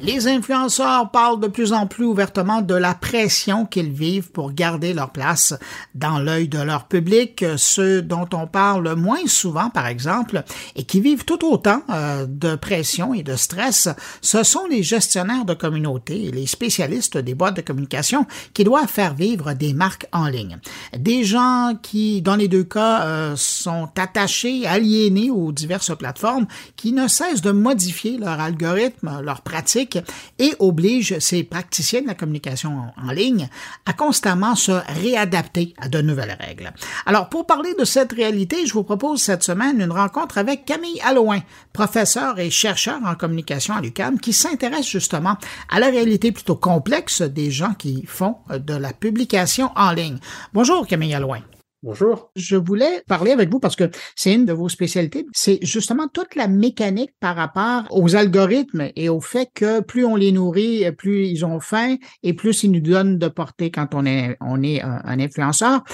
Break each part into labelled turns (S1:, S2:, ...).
S1: Les influenceurs parlent de plus en plus ouvertement de la pression qu'ils vivent pour garder leur place dans l'œil de leur public, ceux dont on parle moins souvent, par exemple, et qui vivent tout autant euh, de pression et de stress, ce sont les gestionnaires de communauté et les spécialistes des boîtes de communication qui doivent faire vivre des marques en ligne. Des gens qui, dans les deux cas, euh, sont attachés, aliénés aux diverses plateformes, qui ne cessent de modifier leur algorithme, leurs pratiques, et oblige ces praticiens de la communication en, ligne à constamment se réadapter à de nouvelles règles. Alors, pour parler de cette réalité, je vous propose cette semaine une rencontre avec Camille Allouin, professeur et chercheur en communication à l'UQAM, qui s'intéresse justement à la réalité plutôt complexe des gens qui font de la publication en ligne. Bonjour Camille Allouin.
S2: Bonjour.
S1: Je voulais parler avec vous parce que c'est une de vos spécialités. C'est justement toute la mécanique par rapport aux algorithmes et au fait que plus on les nourrit, plus ils ont faim et plus ils nous donnent de portée quand on est, on est un, un influenceur.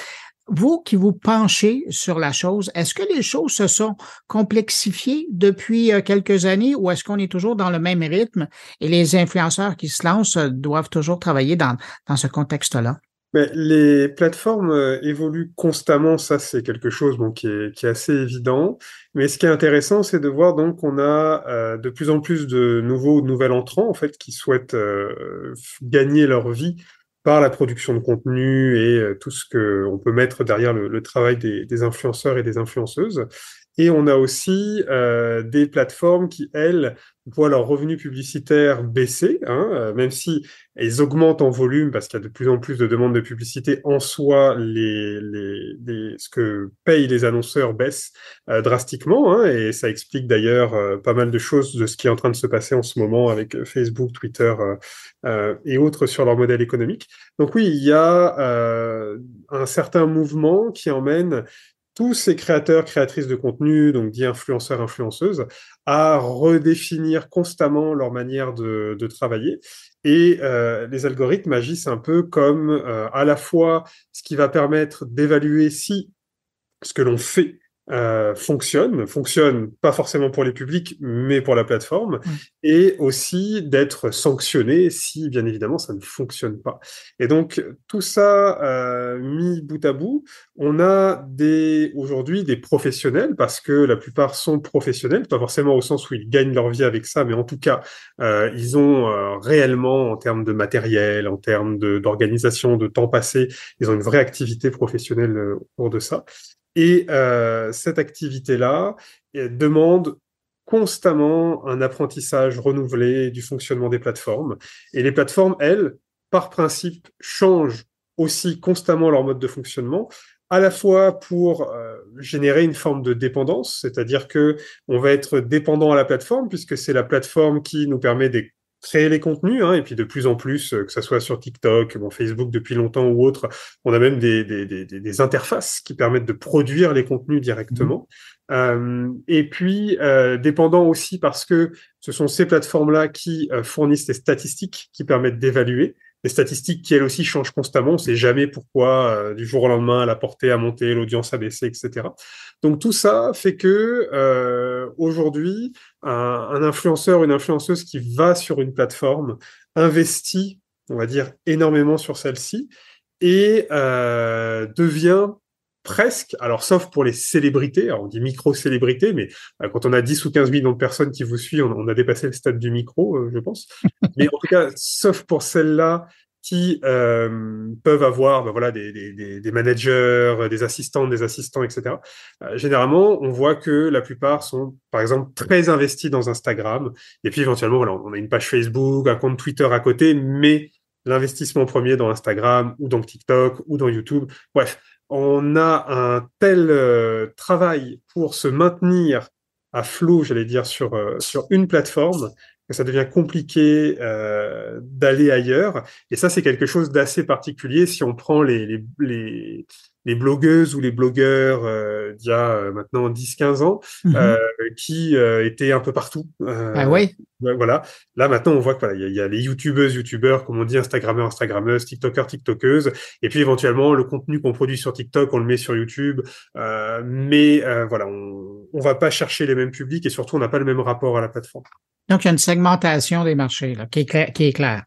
S1: Vous qui vous penchez sur la chose, est-ce que les choses se sont complexifiées depuis euh, quelques années ou est-ce qu'on est toujours dans le même rythme et les influenceurs qui se lancent doivent toujours travailler dans, dans ce contexte-là?
S2: Mais les plateformes euh, évoluent constamment, ça c'est quelque chose bon, qui, est, qui, est, assez évident. Mais ce qui est intéressant, c'est de voir donc qu'on a euh, de plus en plus de nouveaux nouvel entrants en fait qui souhaitent euh, gagner leur vie par la production de contenu et tout ce que on peut mettre derrière le, le travail des, des, influenceurs et des influenceuses. Et on a aussi euh, des plateformes qui, elles, voient leurs revenus publicitaires baisser, hein, euh, même si elles augmentent en volume parce qu'il y a de plus en plus de demandes de publicité. En soi, les, les, les ce que payent les annonceurs baisse euh, drastiquement, hein, et ça explique d'ailleurs euh, pas mal de choses de ce qui est en train de se passer en ce moment avec euh, Facebook, Twitter et autres sur leur modèle économique. Donc oui, il y a un certain mouvement qui emmène tous ces créateurs, créatrices de contenu, donc dits influenceurs, influenceuses, à redéfinir constamment leur manière de, travailler. Et euh, les algorithmes agissent un peu comme euh, à la fois ce qui va permettre d'évaluer si ce que l'on fait euh, fonctionne, fonctionne pas forcément pour les publics, mais pour la plateforme, mmh. et aussi d'être sanctionné si, bien évidemment, ça ne fonctionne pas. Et donc, tout ça euh, mis bout à bout, on a des aujourd'hui des professionnels, parce que la plupart sont professionnels, pas forcément au sens où ils gagnent leur vie avec ça, mais en tout cas, euh, ils ont euh, réellement, en termes de matériel, en termes d'organisation, de, de temps passé, ils ont une vraie activité professionnelle euh, autour de ça. Et euh, cette activité-là demande constamment un apprentissage renouvelé du fonctionnement des plateformes. Et les plateformes, elles, par principe, changent aussi constamment leur mode de fonctionnement, à la fois pour euh, générer une forme de dépendance, c'est-à-dire que on va être dépendant à la plateforme puisque c'est la plateforme qui nous permet des créer les contenus, hein, et puis de plus en plus, euh, que ce soit sur TikTok, bon, Facebook depuis longtemps ou autre, on a même des, des, des, des interfaces qui permettent de produire les contenus directement. Mmh. Euh, et puis, euh, dépendant aussi parce que ce sont ces plateformes-là qui fournissent des statistiques qui permettent d'évaluer des statistiques qui elles aussi changent constamment. On ne sait jamais pourquoi euh, du jour au lendemain la portée a monté, l'audience a baissé, etc. Donc tout ça fait que euh, aujourd'hui, un, un, influenceur, une influenceuse qui va sur une plateforme investit, on va dire, énormément sur celle-ci et euh, devient presque, alors sauf pour les célébrités, alors on dit micro-célébrités, mais euh, quand on a 10 ou 15 millions de personnes qui vous suivent, on, on a dépassé le stade du micro, euh, je pense. mais en tout cas, sauf pour celles-là qui euh, peuvent avoir ben voilà, des, des, des, managers, des assistants, des assistants, etc. Généralement, on voit que la plupart sont, par exemple, très investis dans Instagram, et puis éventuellement, voilà, on a une page Facebook, un compte Twitter à côté, mais l'investissement premier dans Instagram ou dans TikTok ou dans YouTube. Bref, on a un tel euh, travail pour se maintenir à flot, j'allais dire, sur, euh, une plateforme, que ça devient compliqué euh, d'aller ailleurs. Et ça, c'est quelque chose d'assez particulier si on prend les, les blogueuses ou les blogueurs euh, d'il y a euh, maintenant 10-15 ans, mmh euh, qui euh, étaient un peu partout.
S1: ah oui
S2: Voilà. Là, maintenant, on voit qu'il voilà, y, y, a les youtubeuses, youtubeurs, comme on dit, instagrammeurs, instagrammeuses, tiktokers, tiktokeuses, et puis éventuellement, le contenu qu'on produit sur TikTok, on le met sur YouTube. mais voilà, on, on va pas chercher les mêmes publics et surtout on n'a pas le même rapport à la plateforme.
S1: Donc il y a une segmentation des marchés là, qui, est qui est claire.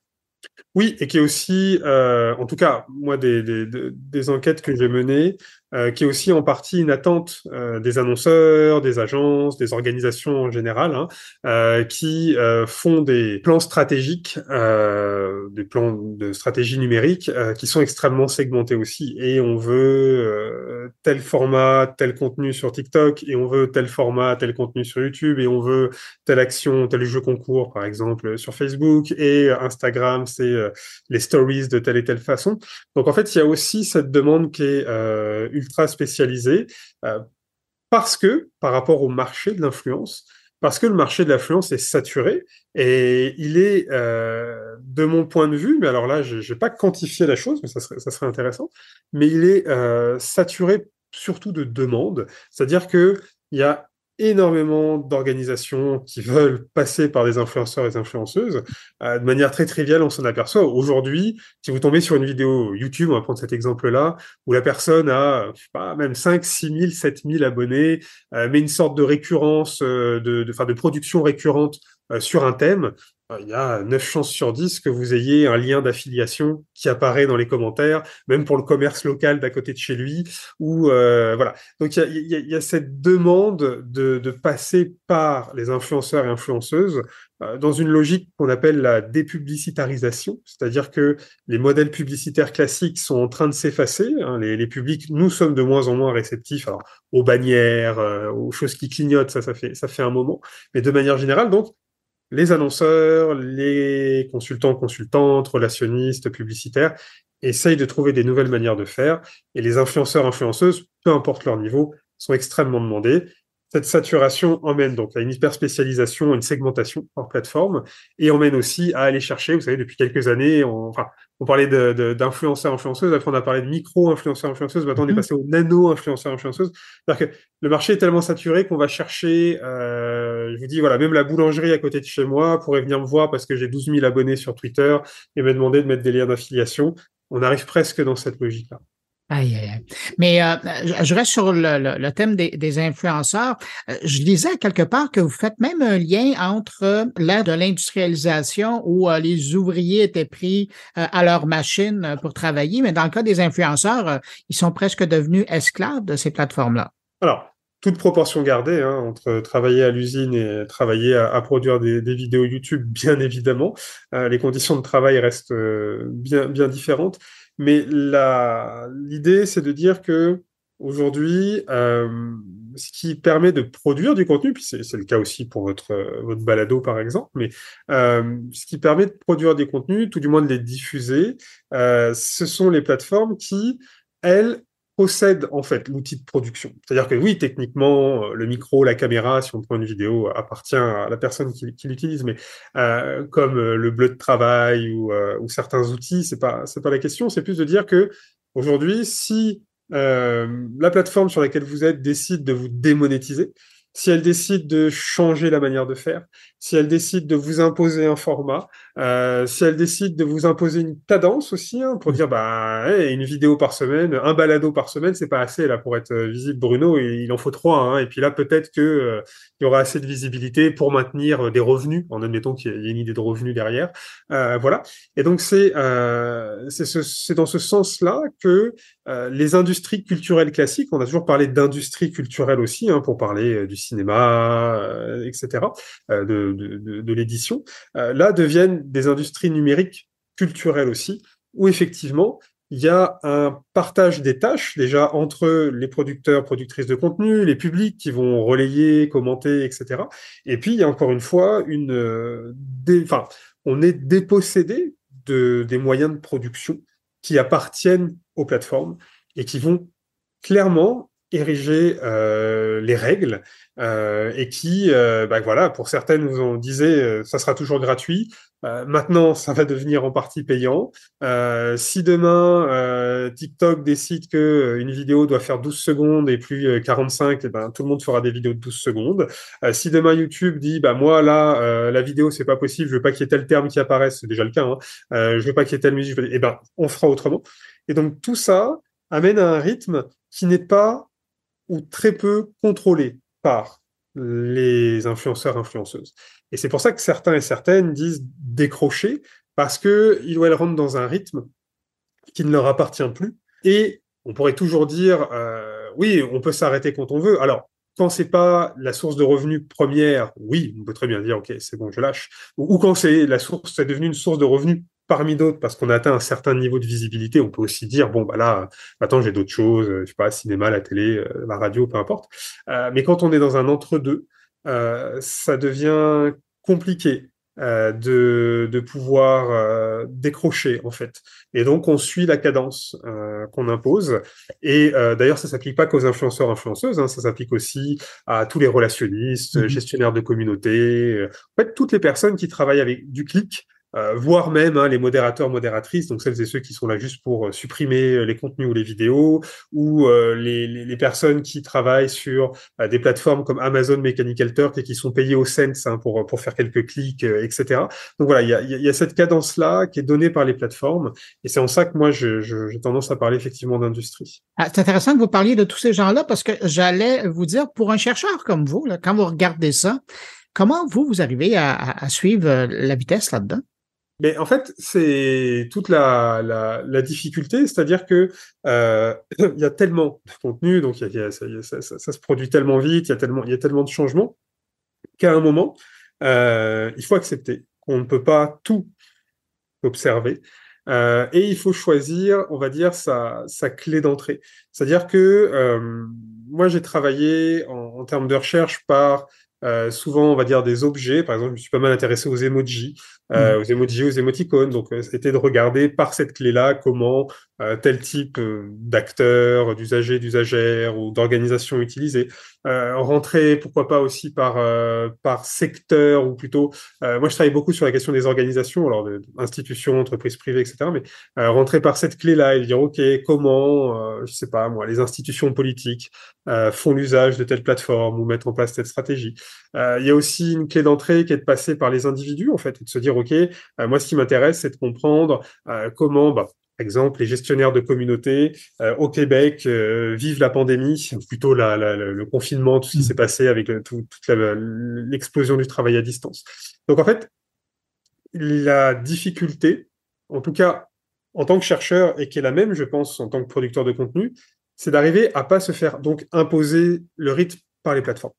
S2: Oui, et qui est aussi, euh, en tout cas, moi, des, enquêtes que j'ai menées, euh, qui est aussi en partie une attente euh, des annonceurs, des agences, des organisations en général, hein, qui font des plans stratégiques, des plans de stratégie numérique, qui sont extrêmement segmentés aussi. Et on veut tel format, tel contenu sur TikTok, et on veut tel format, tel contenu sur YouTube, et on veut telle action, tel jeu concours, par exemple, sur Facebook, et Instagram, c'est les stories de telle et telle façon. Donc en fait, il y a aussi cette demande qui est ultra spécialisé euh, parce que, par rapport au marché de l'influence, parce que le marché de l'influence est saturé et il est, euh, de mon point de vue, mais alors là, je n'ai pas quantifié la chose, mais ça serait, ça serait intéressant, mais il est euh, saturé surtout de demandes, c'est-à-dire que il y a énormément d'organisations qui veulent passer par des influenceurs et des influenceuses. Euh, de manière très triviale, on s'en aperçoit. Aujourd'hui, si vous tombez sur une vidéo YouTube, on va prendre cet exemple-là, où la personne a, pas, même 5, 6 000, 7 000 abonnés, euh, mais une sorte de récurrence, euh, de, de, de production récurrente euh, sur un thème, il y a 9 chances sur 10 que vous ayez un lien d'affiliation qui apparaît dans les commentaires, même pour le commerce local d'à côté de chez lui. Ou euh, voilà. Donc il y a, y a, cette demande de, de, passer par les influenceurs et influenceuses euh, dans une logique qu'on appelle la dépublicitarisation, c'est-à-dire que les modèles publicitaires classiques sont en train de s'effacer. Hein, les, les, publics, nous sommes de moins en moins réceptifs alors, aux bannières, euh, aux choses qui clignotent, ça, ça fait, ça fait un moment. Mais de manière générale, donc, les annonceurs, les consultants, consultantes, relationnistes, publicitaires essayent de trouver des nouvelles manières de faire et les influenceurs, influenceuses, peu importe leur niveau, sont extrêmement demandés. Cette saturation emmène donc à une hyper-spécialisation, une segmentation hors plateforme et emmène aussi à aller chercher, vous savez, depuis quelques années, on, enfin, on parlait d'influenceurs, influenceuses, après on a parlé de micro-influenceurs, influenceuses, maintenant on est mm-hmm. passé au nano-influenceurs, influenceuses. C'est-à-dire que le marché est tellement saturé qu'on va chercher, euh, je vous dis, voilà, même la boulangerie à côté de chez moi pourrait venir me voir parce que j'ai 12 000 abonnés sur Twitter et me demander de mettre des liens d'affiliation. On arrive presque dans cette logique-là.
S1: Aïe, aïe, Mais euh, je reste sur le, thème des, influenceurs. Euh, je disais quelque part que vous faites même un lien entre l'ère de l'industrialisation où euh, les ouvriers étaient pris à leur machine pour travailler, mais dans le cas des influenceurs, ils sont presque devenus esclaves de ces plateformes-là.
S2: Alors, toute proportion gardée hein, entre travailler à l'usine et travailler à, à produire des, des, vidéos YouTube, bien évidemment. les conditions de travail restent bien, bien différentes. Mais l'idée, c'est de dire que aujourd'hui, euh, ce qui permet de produire du contenu, puis c'est le cas aussi pour votre, balado par exemple, mais euh, ce qui permet de produire des contenus, tout du moins de les diffuser, euh, ce sont les plateformes qui, elles, possède en fait l'outil de production. C'est-à-dire que oui, techniquement, euh, le micro, la caméra, si on prend une vidéo, appartient à la personne qui, l'utilise, mais euh, comme euh, le bleu de travail ou, ou certains outils, c'est pas c'est pas la question. C'est plus de dire que aujourd'hui, si la plateforme sur laquelle vous êtes décide de vous démonétiser, si elle décide de changer la manière de faire, si elle décide de vous imposer un format, euh, si elle décide de vous imposer une cadence aussi, hein, pour dire bah une vidéo par semaine, un balado par semaine, c'est pas assez là pour être euh, visible, Bruno, il en faut trois. Hein, et puis là, peut-être que euh, il y aura assez de visibilité pour maintenir des revenus, en admettant qu'il y ait une idée de revenus derrière. Euh, voilà. Et donc c'est euh, c'est ce, dans ce sens-là que les industries culturelles classiques, on a toujours parlé d'industrie culturelle aussi, hein, pour parler du cinéma, euh, etc., euh, de, de, de l'édition, euh, là deviennent des industries numériques culturelles aussi, où effectivement, il y a un partage des tâches déjà entre les producteurs, productrices de contenu, les publics qui vont relayer, commenter, etc. Et puis il y a encore une fois une, enfin, on est dépossédé de des moyens de production qui appartiennent aux plateformes et qui vont clairement ériger euh, les règles euh, et qui, euh, bah, voilà, pour certaines, vous en disait, ça sera toujours gratuit. Maintenant, ça va devenir en partie payant. si demain TikTok décide que une vidéo doit faire 12 secondes et plus 45, et eh ben tout le monde fera des vidéos de 12 secondes. si demain YouTube dit, bah moi là, la vidéo c'est pas possible, je veux pas qu'il y ait tel terme qui apparaisse, c'est déjà le cas. Hein, je veux pas qu'il y ait telle musique, et eh ben on fera autrement. Et donc tout ça amène à un rythme qui n'est pas ou très peu contrôlé par les influenceurs, influenceuses. Et c'est pour ça que certains et certaines disent décrocher, parce qu'ils ou elles rentrent dans un rythme qui ne leur appartient plus. Et on pourrait toujours dire, euh, oui, on peut s'arrêter quand on veut. Alors, quand c'est pas la source de revenus première, oui, on peut très bien dire, ok, c'est bon, je lâche. Ou, quand c'est la source, c'est devenu une source de revenus parmi d'autres parce qu'on a atteint un certain niveau de visibilité, on peut aussi dire bon bah là, attends, j'ai d'autres choses, je sais pas, cinéma, la télé, euh, la radio, peu importe. Euh, mais quand on est dans un entre-deux, euh, ça devient compliqué euh, de, de pouvoir euh, décrocher en fait. Et donc on suit la cadence euh, qu'on impose. Et d'ailleurs ça s'applique pas qu'aux influenceurs influenceuses, hein, ça s'applique aussi à tous les relationnistes, mmh gestionnaires de communautés, en fait toutes les personnes qui travaillent avec du clic euh, voire même hein, les modérateurs, modératrices, donc celles et ceux qui sont là juste pour euh, supprimer euh, les contenus ou les vidéos, ou les, les, personnes qui travaillent sur des plateformes comme Amazon Mechanical Turk et qui sont payées au cents hein, pour, pour faire quelques clics, etc. Donc voilà, il y a, y a, cette cadence-là qui est donnée par les plateformes, et c'est en ça que moi j'ai je, tendance à parler effectivement d'industrie.
S1: Ah, c'est intéressant que vous parliez de tous ces gens-là parce que j'allais vous dire, pour un chercheur comme vous, là, quand vous regardez ça, comment vous, vous arrivez à, à suivre la vitesse là-dedans?
S2: Mais en fait, c'est toute la, la, la difficulté, c'est-à-dire que euh, il y a tellement de contenu, donc il y a, ça, ça, ça, se produit tellement vite, il y a tellement, il y a tellement de changements qu'à un moment, euh, il faut accepter qu'on ne peut pas tout observer. Euh, et il faut choisir, on va dire, sa, sa clé d'entrée. C'est-à-dire que euh, moi, j'ai travaillé en, en, termes de recherche par euh, souvent, on va dire des objets. Par exemple, je me suis pas mal intéressé aux emojis, euh, mmh. aux emojis, aux émoticônes. Donc, euh, c'était de regarder par cette clé-là comment euh, tel type euh, d'acteurs, d'usagers, d'usagères ou d'organisations utilisées. Euh, rentrer, pourquoi pas aussi par par secteur ou plutôt. moi, je travaille beaucoup sur la question des organisations, alors de, institutions, entreprises privées, etc. Mais rentrer par cette clé-là et dire ok, comment, je sais pas moi, les institutions politiques font l'usage de telle plateforme ou mettre en place telle stratégie. Il y a aussi une clé d'entrée qui est de passer par les individus en fait et de se dire ok, moi ce qui m'intéresse c'est de comprendre comment bah, par exemple, les gestionnaires de communautés euh, au Québec euh, vivent la pandémie, ou plutôt la, la, le confinement, tout ce qui mm. s'est passé avec tout, toute l'explosion du travail à distance. Donc en fait, la difficulté, en tout cas en tant que chercheur, et qui est la même, je pense, en tant que producteur de contenu, c'est d'arriver à pas se faire donc imposer le rythme par les plateformes.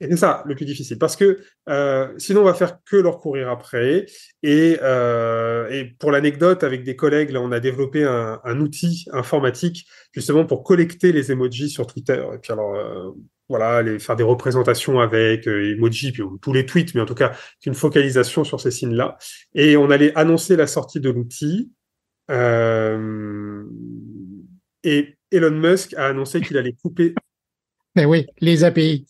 S2: C'est ça le plus difficile, parce que euh, sinon on va faire que leur courir après. Et, euh, pour l'anecdote, avec des collègues, on a développé un, outil informatique justement pour collecter les emojis sur Twitter. Et puis alors, euh, voilà, faire des représentations avec emojis, puis tous les tweets, mais en tout cas une focalisation sur ces signes-là. Et on allait annoncer la sortie de l'outil. Et Elon Musk a annoncé qu'il allait couper.
S1: Mais oui, les API.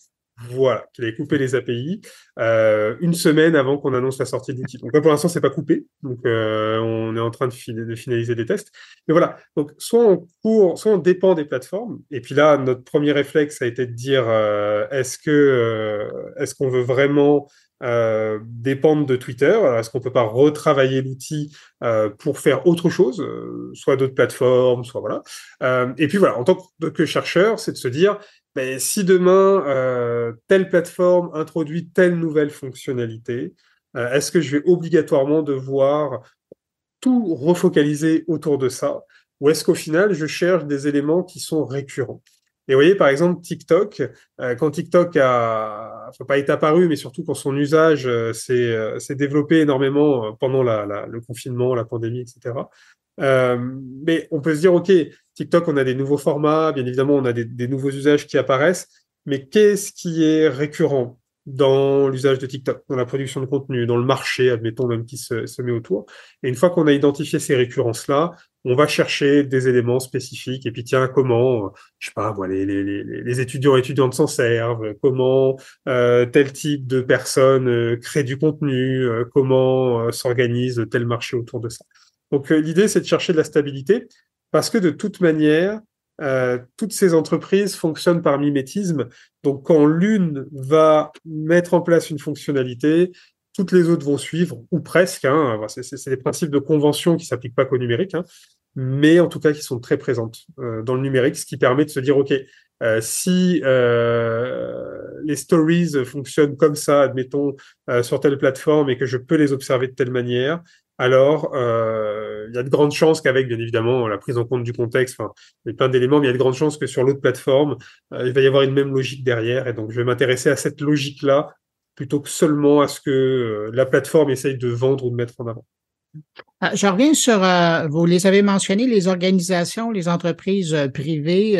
S2: Voilà, qu'il avait coupé les API euh, une semaine avant qu'on annonce la sortie de l'outil. Donc là, pour l'instant, c'est pas coupé. Donc euh, on est en train de, finaliser des tests. Mais voilà. Donc soit on court, soit on dépend des plateformes. Et puis là, notre premier réflexe a été de dire euh, est-ce que euh, est-ce qu'on veut vraiment euh, dépendre de Twitter? Est-ce qu'on peut pas retravailler l'outil pour faire autre chose, soit d'autres plateformes, soit voilà. et puis voilà, en tant que chercheur, c'est de se dire mais si demain, euh, telle plateforme introduit telle nouvelle fonctionnalité, euh, est-ce que je vais obligatoirement devoir tout refocaliser autour de ça? Ou est-ce qu'au final, je cherche des éléments qui sont récurrents? Et vous voyez, par exemple, TikTok, euh, quand TikTok a, pas été apparu, mais surtout quand son usage s'est développé énormément pendant le confinement, la pandémie, etc. mais on peut se dire, OK, TikTok, on a des nouveaux formats, bien évidemment, on a des, nouveaux usages qui apparaissent, mais qu'est-ce qui est récurrent dans l'usage de TikTok, dans la production de contenu, dans le marché, admettons même qui se, met autour. Et une fois qu'on a identifié ces récurrences-là, on va chercher des éléments spécifiques. Et puis tiens, comment, je sais pas, les, les, étudiants et étudiantes s'en servent, comment euh, tel type de personnes euh, crée du contenu, euh, comment s'organise tel marché autour de ça. Donc l'idée, c'est de chercher de la stabilité. Parce que de toute manière, euh, toutes ces entreprises fonctionnent par mimétisme. Donc, quand l'une va mettre en place une fonctionnalité, toutes les autres vont suivre, ou presque. Hein. C'est des principes de convention qui s'appliquent pas qu'au numérique, hein, mais en tout cas qui sont très présentes euh, dans le numérique, ce qui permet de se dire, OK, si les stories fonctionnent comme ça, admettons, sur telle plateforme et que je peux les observer de telle manière, alors euh, il y a de grandes chances qu'avec, bien évidemment, la prise en compte du contexte, enfin, il y a plein d'éléments, mais il y a de grandes chances que sur l'autre plateforme, euh, il va y avoir une même logique derrière. Et donc, je vais m'intéresser à cette logique-là plutôt que seulement à ce que euh, la plateforme essaye de vendre ou de mettre en avant.
S1: Je reviens sur, vous les avez mentionné, les organisations, les entreprises privées.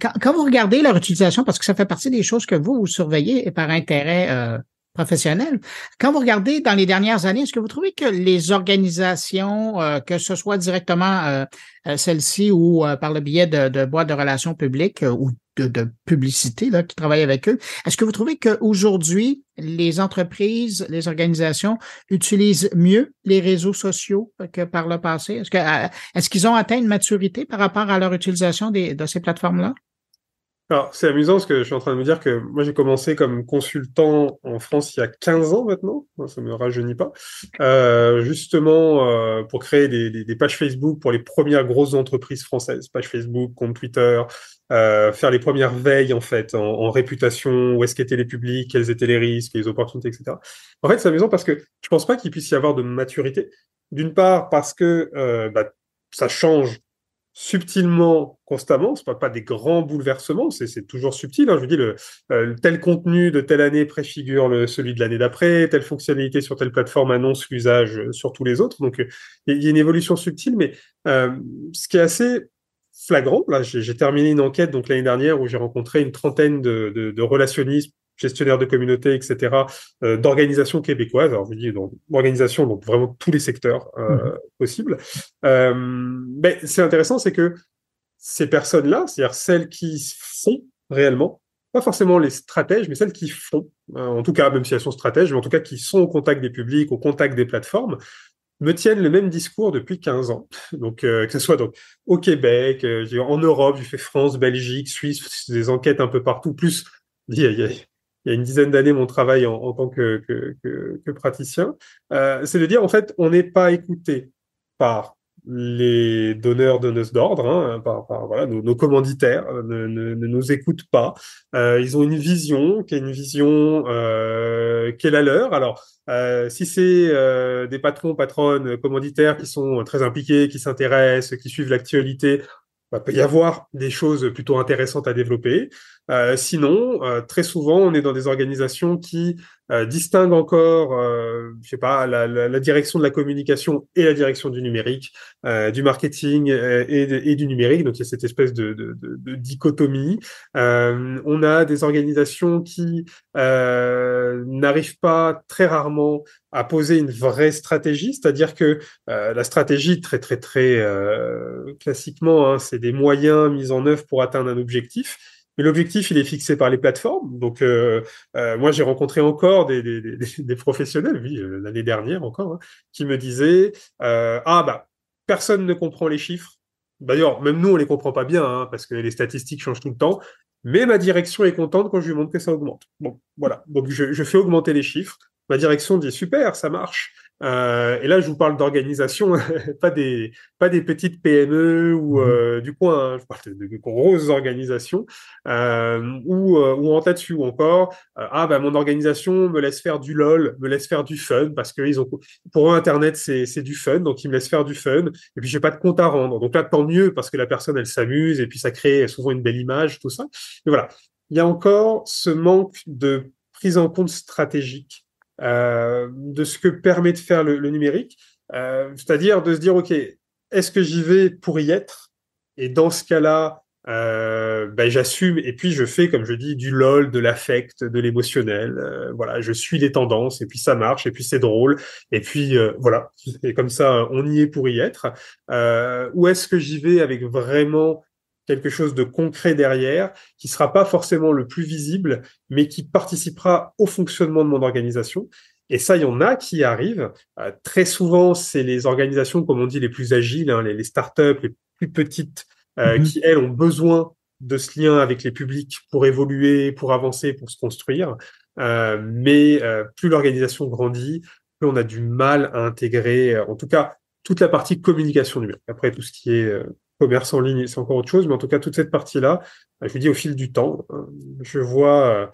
S1: quand, vous regardez leur utilisation, parce que ça fait partie des choses que vous, vous surveillez par intérêt professionnels. Quand vous regardez dans les dernières années, est-ce que vous trouvez que les organisations, euh, que ce soit directement euh, euh celles-ci ou euh, par le biais de, de boîtes de relations publiques ou de, de, publicité là, qui travaillent avec eux, est-ce que vous trouvez qu'aujourd'hui, les entreprises, les organisations utilisent mieux les réseaux sociaux que par le passé? Est-ce que est-ce qu'ils ont atteint une maturité par rapport à leur utilisation des, de ces plateformes-là?
S2: Alors, c'est amusant parce que je suis en train de me dire que moi, j'ai commencé comme consultant en France il y a 15 ans maintenant, ça me rajeunit pas, euh, justement euh, pour créer des, des, des, pages Facebook pour les premières grosses entreprises françaises, pages Facebook, compte Twitter, euh, faire les premières veilles en fait en réputation, où est-ce qu'étaient les publics, quels étaient les risques, les opportunités, etc. En fait, c'est amusant parce que je pense pas qu'il puisse y avoir de maturité. D'une part parce que euh, bah, ça change subtilement, constamment. Ce pas, pas des grands bouleversements, c'est toujours subtil. Hein. Je vous dis, le, euh, tel contenu de telle année préfigure celui de l'année d'après, telle fonctionnalité sur telle plateforme annonce l'usage sur tous les autres. Donc, il y a une évolution subtile, mais euh, ce qui est assez flagrant, là, j'ai terminé une enquête donc l'année dernière où j'ai rencontré une trentaine de relationnistes gestionnaires de communautés, etc., euh, d'organisations québécoises. Alors, je dis donc organisations, donc vraiment tous les secteurs euh, mmh. possibles. Euh, mais c'est intéressant, c'est que ces personnes-là, c'est-à-dire celles qui font réellement, pas forcément les stratèges, mais celles qui font, euh, en tout cas, même si elles sont stratèges, mais en tout cas qui sont au contact des publics, au contact des plateformes, me tiennent le même discours depuis 15 ans. Donc, euh, que ce soit donc au Québec, euh, en Europe, j'ai fait France, Belgique, Suisse, des enquêtes un peu partout, plus il y a, il y a une dizaine d'années mon travail en, tant que, praticien, euh, c'est de dire en fait on n'est pas écouté par les donneurs donneuses d'ordre, hein, par, nos, commanditaires ne, ne, nous écoutent pas. Euh, ils ont une vision qui est une vision euh, est la leur. Alors euh, si c'est euh, des patrons, patronnes, commanditaires qui sont très impliqués, qui s'intéressent, qui suivent l'actualité, il peut y avoir des choses plutôt intéressantes à développer. Euh, sinon, euh, très souvent, on est dans des organisations qui euh, distinguent encore, euh, je sais pas, la, la, la, direction de la communication et la direction du numérique, euh, du marketing euh, et, et, du numérique. Donc, il y a cette espèce de, de, de, de dichotomie. on a des organisations qui n'arrivent pas très rarement à poser une vraie stratégie, c'est-à-dire que la stratégie, très très très classiquement, hein, c'est des moyens mis en œuvre pour atteindre un objectif. Mais l'objectif, il est fixé par les plateformes. Donc, euh, euh, moi, j'ai rencontré encore des, des, des, des professionnels, oui, euh, l'année dernière encore, hein, qui me disaient euh, ah bah personne ne comprend les chiffres. D'ailleurs, même nous, on les comprend pas bien hein, parce que les statistiques changent tout le temps. Mais ma direction est contente quand je lui montre que ça augmente. Bon, voilà. Donc, je, je fais augmenter les chiffres. Ma direction dit super, ça marche. Euh, et là, je vous parle d'organisation, pas des pas des petites PME ou mmh euh, du coin. Hein, je parle de, de, grosses organisations euh, ou euh, ou en tas dessus ou encore euh, ah bah mon organisation me laisse faire du lol, me laisse faire du fun parce que ils ont pour eux Internet c'est c'est du fun, donc ils me laissent faire du fun et puis j'ai pas de compte à rendre. Donc là, tant mieux parce que la personne elle s'amuse et puis ça crée souvent une belle image, tout ça. Mais voilà, il y a encore ce manque de prise en compte stratégique de ce que permet de faire le, le numérique, euh, c'est-à-dire de se dire, OK, est-ce que j'y vais pour y être? Et dans ce cas-là, euh, ben, j'assume et puis je fais, comme je dis, du lol, de l'affect, de l'émotionnel. Euh, voilà, je suis les tendances et puis ça marche et puis c'est drôle et puis euh, voilà. Et comme ça, on y est pour y être. Euh, ou est-ce que j'y vais avec vraiment quelque chose de concret derrière, qui sera pas forcément le plus visible, mais qui participera au fonctionnement de mon organisation. Et ça, il y en a qui arrivent. Euh, très souvent, c'est les organisations, comme on dit, les plus agiles, hein, les, les startups, les plus petites, euh, mm -hmm. qui, elles, ont besoin de ce lien avec les publics pour évoluer, pour avancer, pour se construire. Euh, mais plus l'organisation grandit, plus on a du mal à intégrer, en tout cas, toute la partie communication numérique. Après, tout ce qui est commerce en ligne, c'est encore autre chose, mais en tout cas, toute cette partie-là, je vous dis, au fil du temps, je vois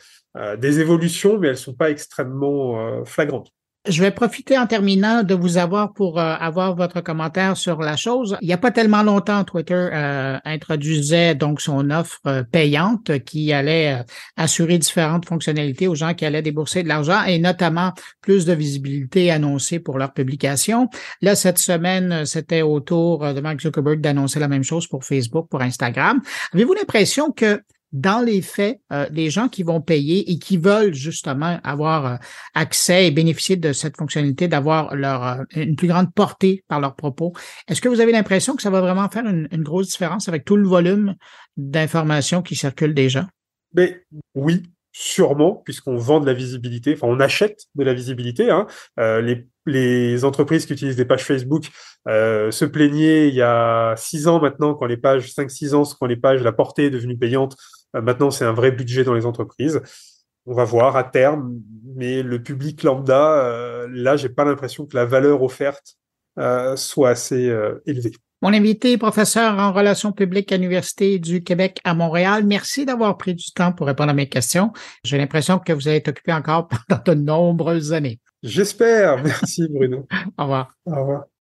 S2: des évolutions, mais elles sont pas extrêmement flagrantes.
S1: Je vais profiter en terminant de vous avoir pour euh, avoir votre commentaire sur la chose. Il n'y a pas tellement longtemps, Twitter euh, introduisait donc son offre euh, payante qui allait assurer différentes fonctionnalités aux gens qui allaient débourser de l'argent et notamment plus de visibilité annoncée pour leur publication. Là, cette semaine, c'était au tour de Mark Zuckerberg d'annoncer la même chose pour Facebook, pour Instagram. Avez-vous l'impression que dans les faits, euh, les gens qui vont payer et qui veulent justement avoir euh, accès et bénéficier de cette fonctionnalité, d'avoir leur euh, une plus grande portée par leurs propos, est-ce que vous avez l'impression que ça va vraiment faire une, grosse différence avec tout le volume d'informations qui circulent déjà?
S2: Mais oui, sûrement, puisqu'on vend de la visibilité, enfin on achète de la visibilité. Hein. les, entreprises qui utilisent des pages Facebook se plaignaient il y a six ans maintenant, quand les pages, 5-6 ans, quand les pages, la portée est devenue payante, maintenant, c'est un vrai budget dans les entreprises. On va voir à terme, mais le public lambda, euh, là, j'ai pas l'impression que la valeur offerte euh, soit assez élevée.
S1: Mon invité, professeur en relations publiques à l'Université du Québec à Montréal, merci d'avoir pris du temps pour répondre à mes questions. J'ai l'impression que vous allez être occupé encore pendant de nombreuses années.
S2: J'espère. Merci Bruno.
S1: Au revoir.
S2: Au revoir.